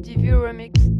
GFDV Remix.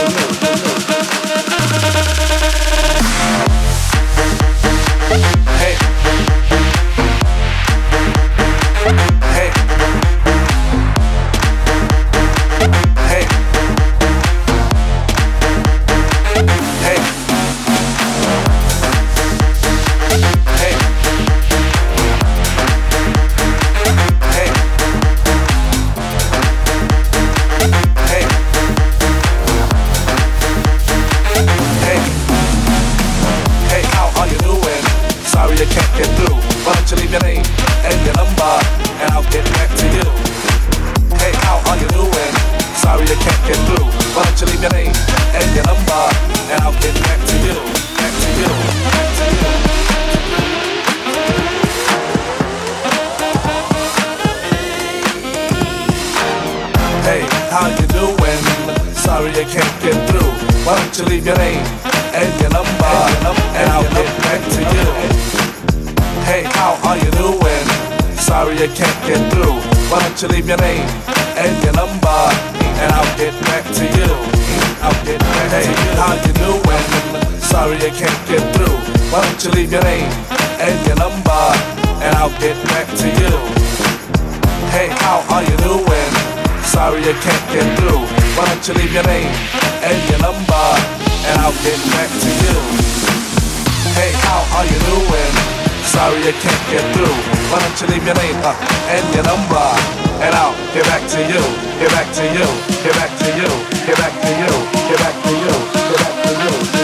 back to you. Hey, how are you doing? Sorry I can't get through. Why don't you leave your name up and your number? And I'll get back to you, get back to you, get back to you, get back to you, get back to you, get back to you. Get back to you.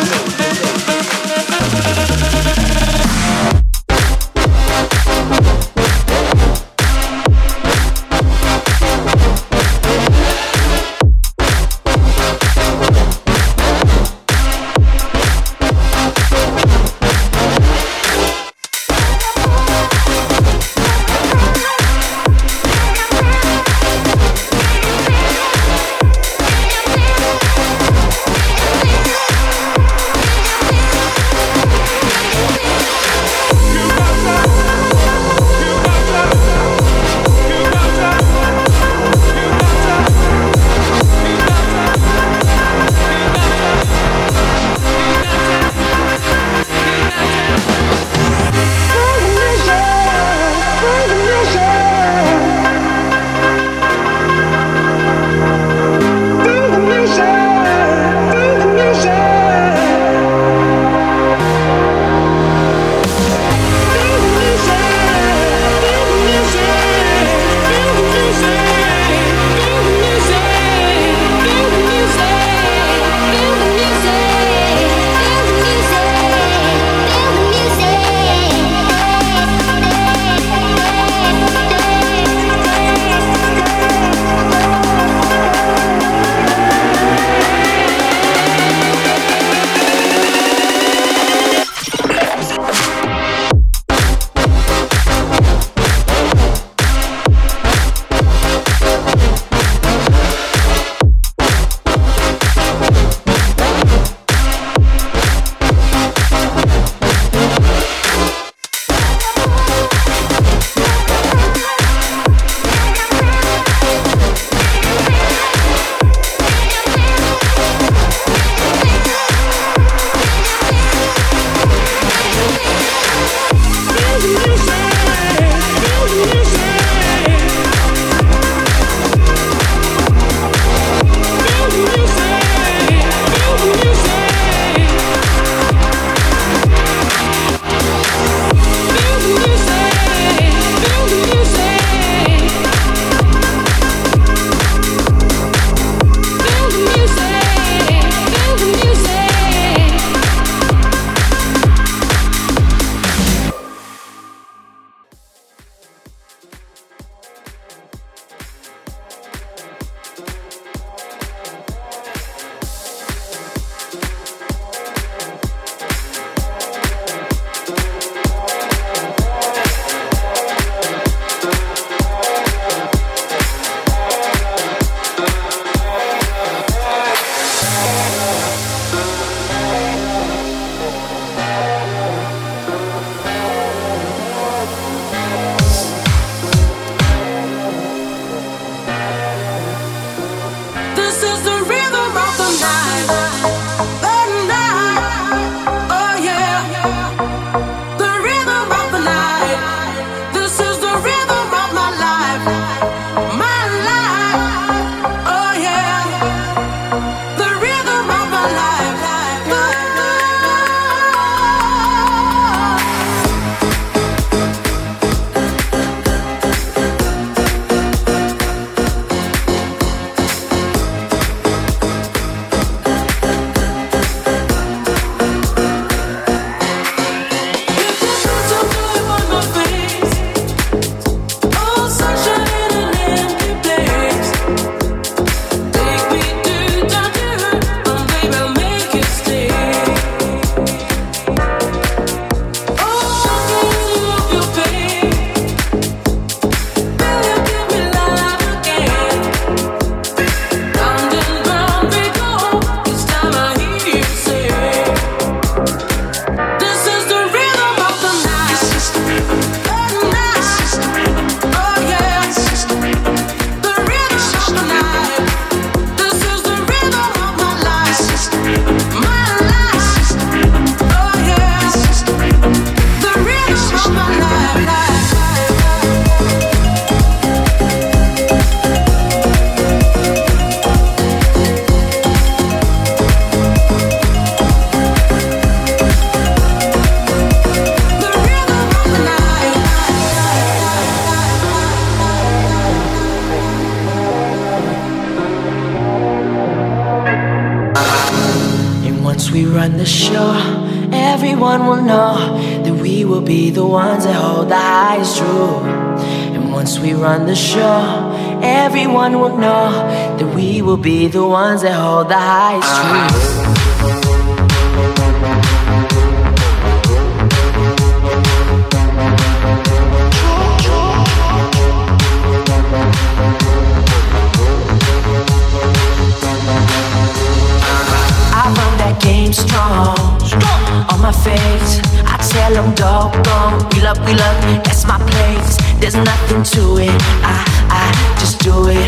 I tell them doggone. We love, we love, that's my place. There's nothing to it. I, I just do it.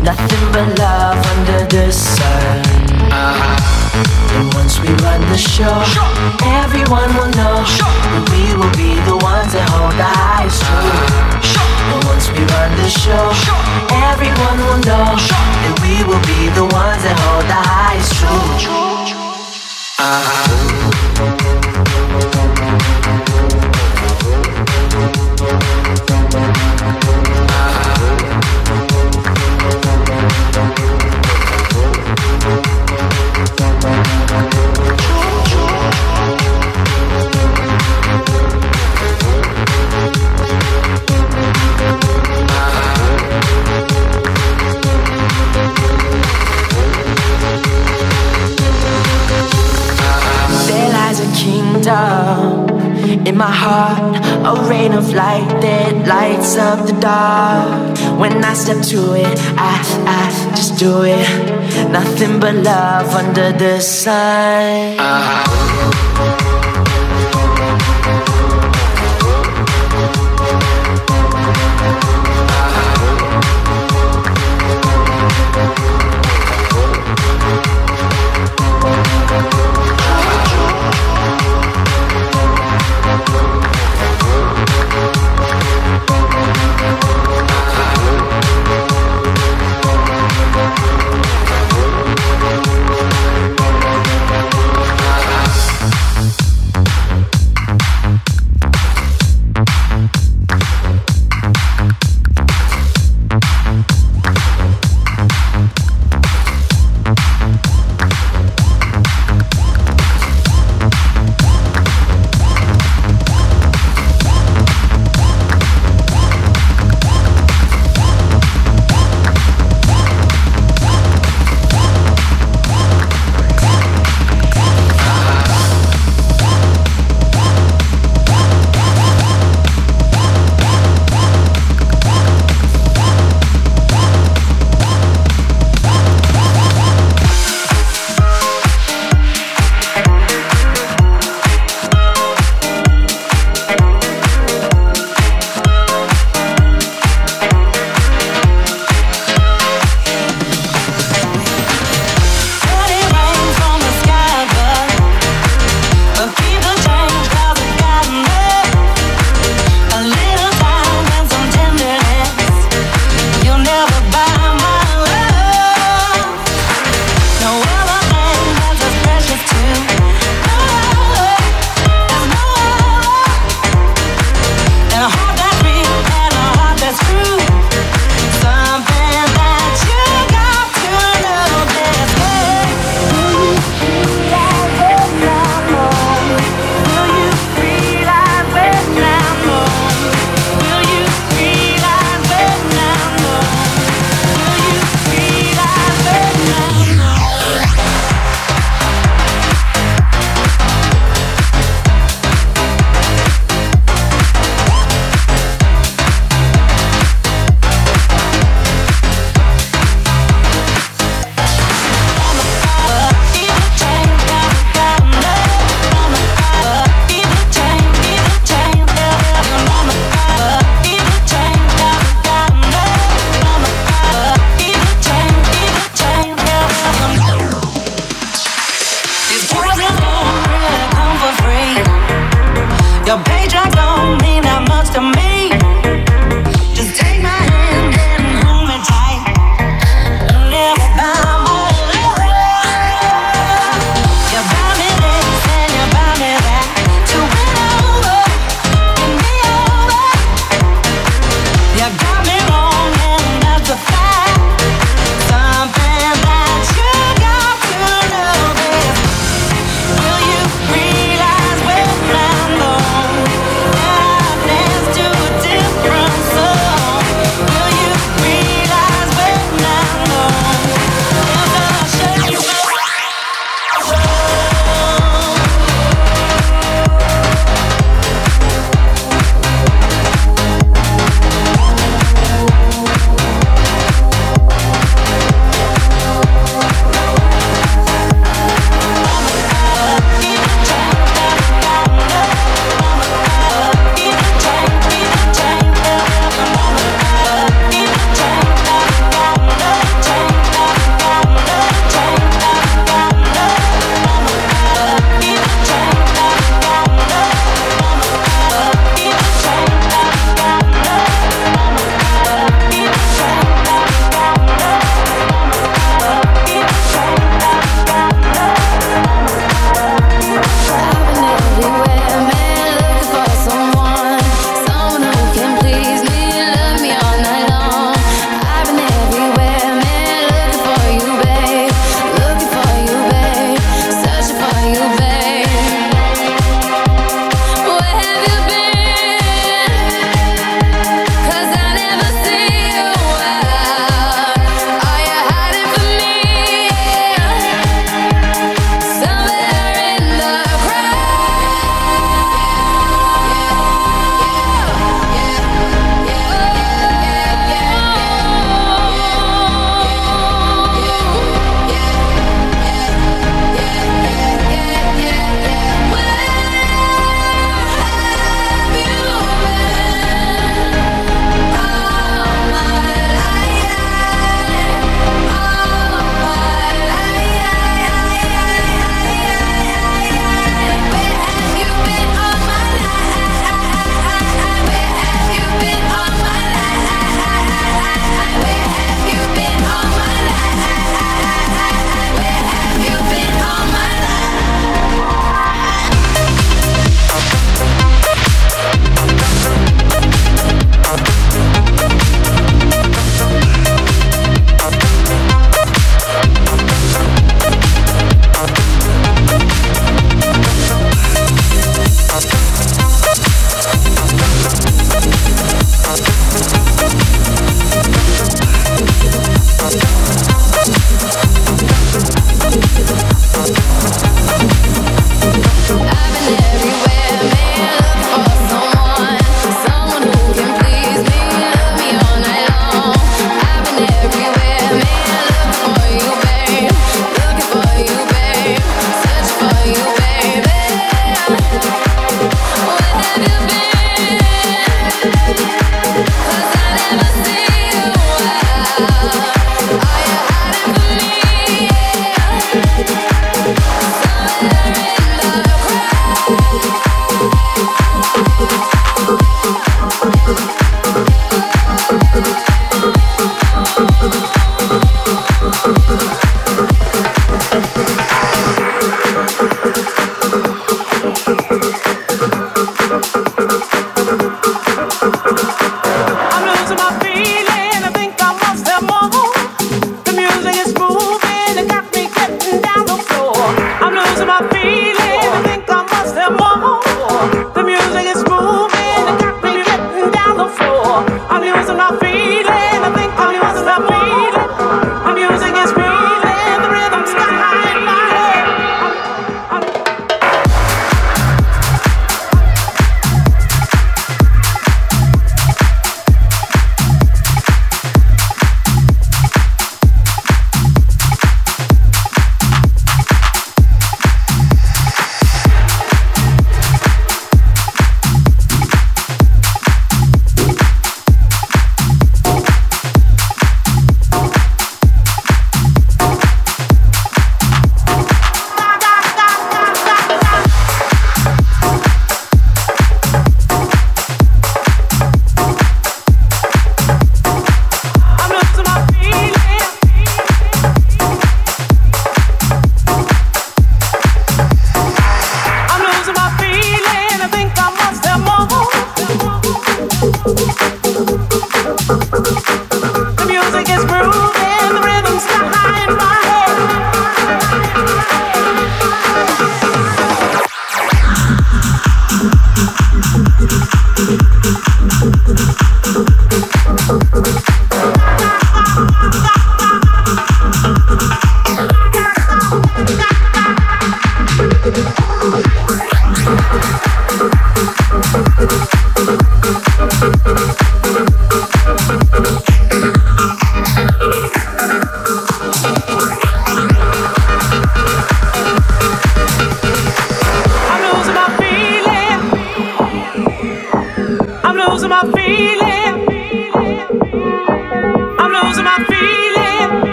Nothing but love under the sun. Uh-huh. And once we run the show, everyone will know that we will be the ones that hold the highest truth. Uh-huh. And once we run the show, everyone will know that we will be the ones that hold the highest truth. There in my heart, a rain of light that lights up the dark. When I step to it, I, I just do it. Nothing but love under the sun. Your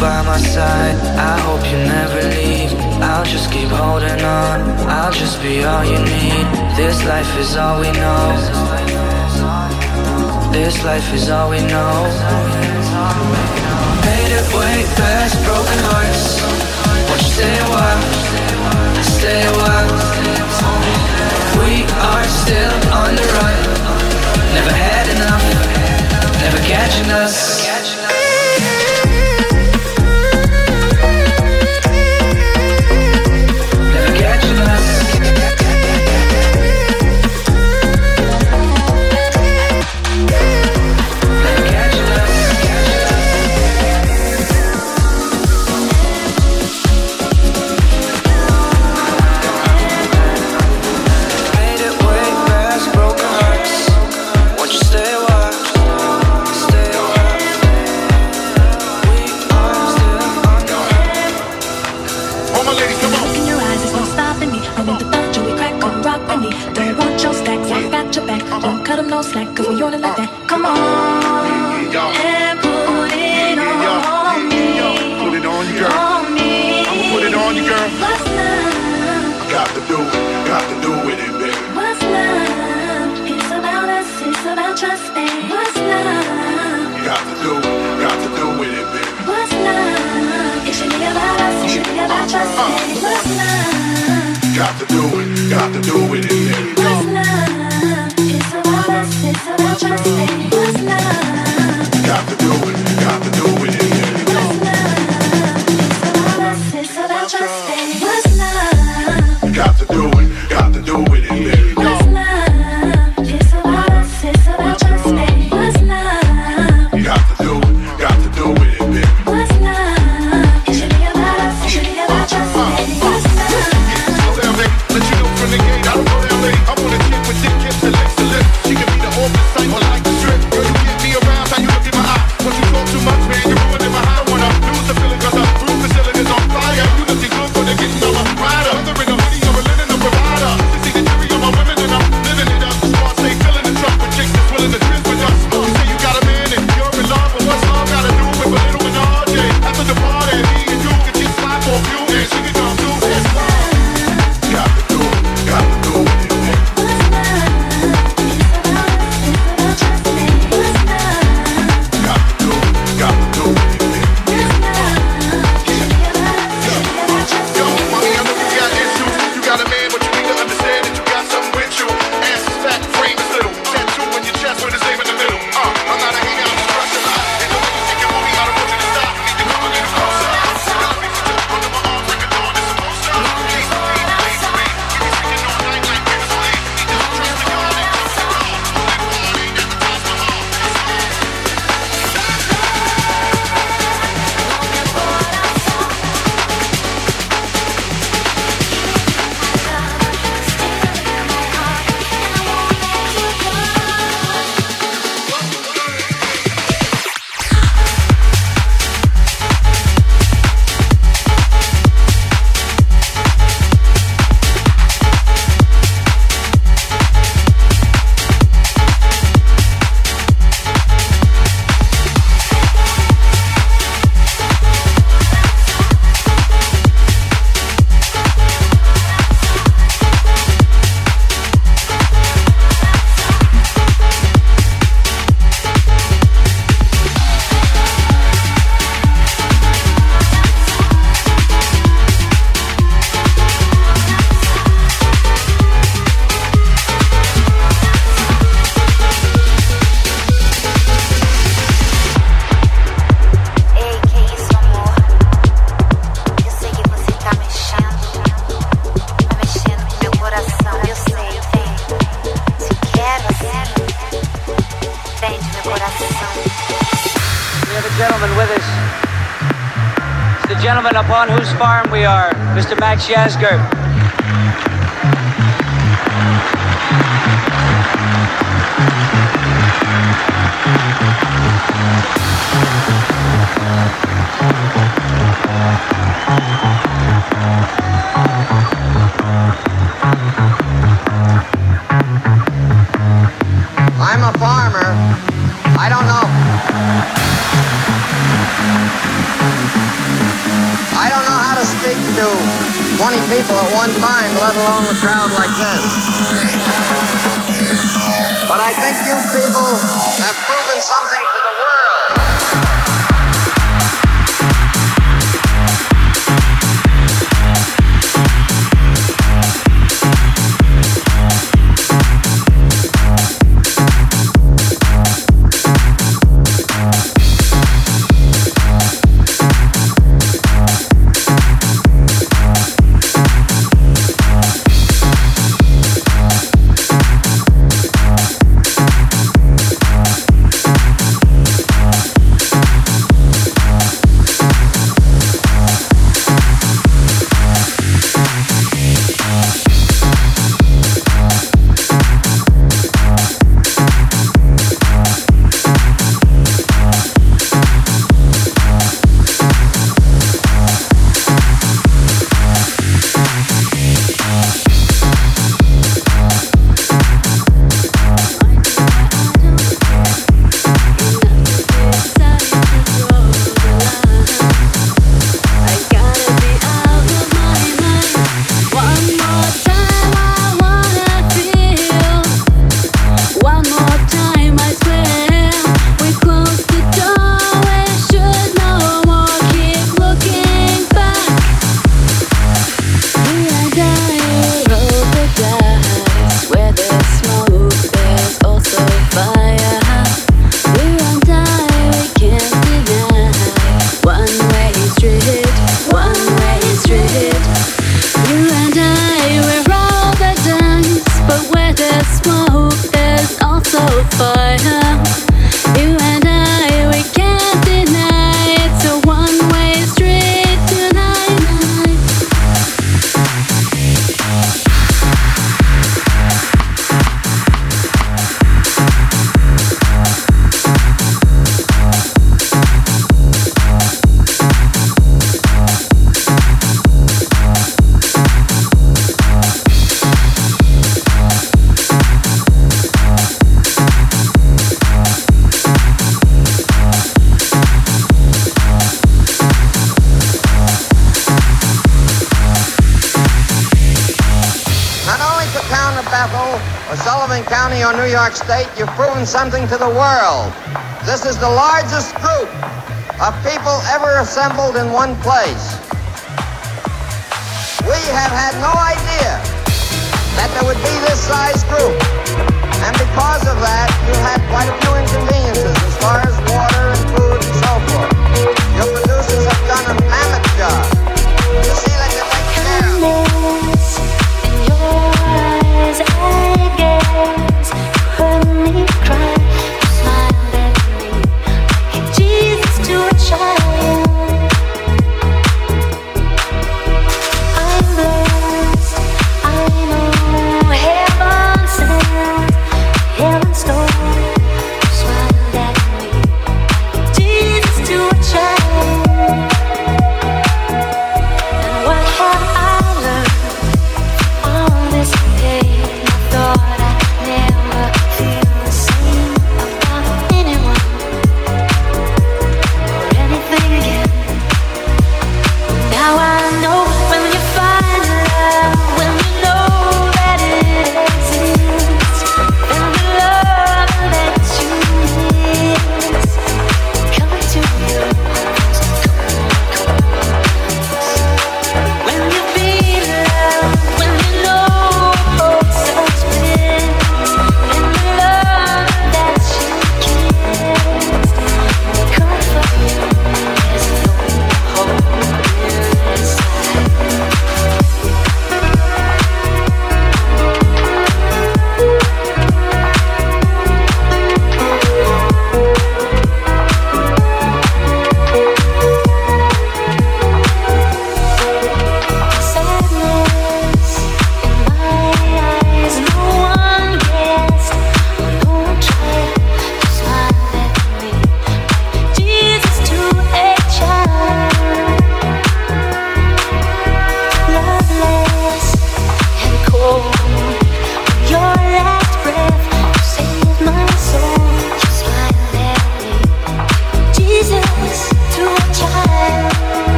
by my side. I hope you never leave. I'll just keep holding on. I'll just be all you need. This life is all we know. This life is all we know. Made it way past broken hearts. Won't you stay a while? Stay a while. We are still on the run. Never had enough. Never catching us. got to do with it. Mr. Bethel or Sullivan County or New York State, you've proven something to the world. This is the largest group of people ever assembled in one place. We have had no idea that there would be this size group. And because of that, you had quite a few inconveniences as far as water and food and so forth. Your producers have done a mammoth job. You see that you take care of Heaven's